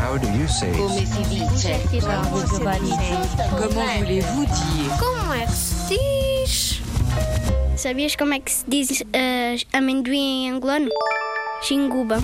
How do you say? Come si dice? Comment voulez-vous dire Como é que se diz? Sabias como é que se diz eh, amendoim em angolano? Xinguba.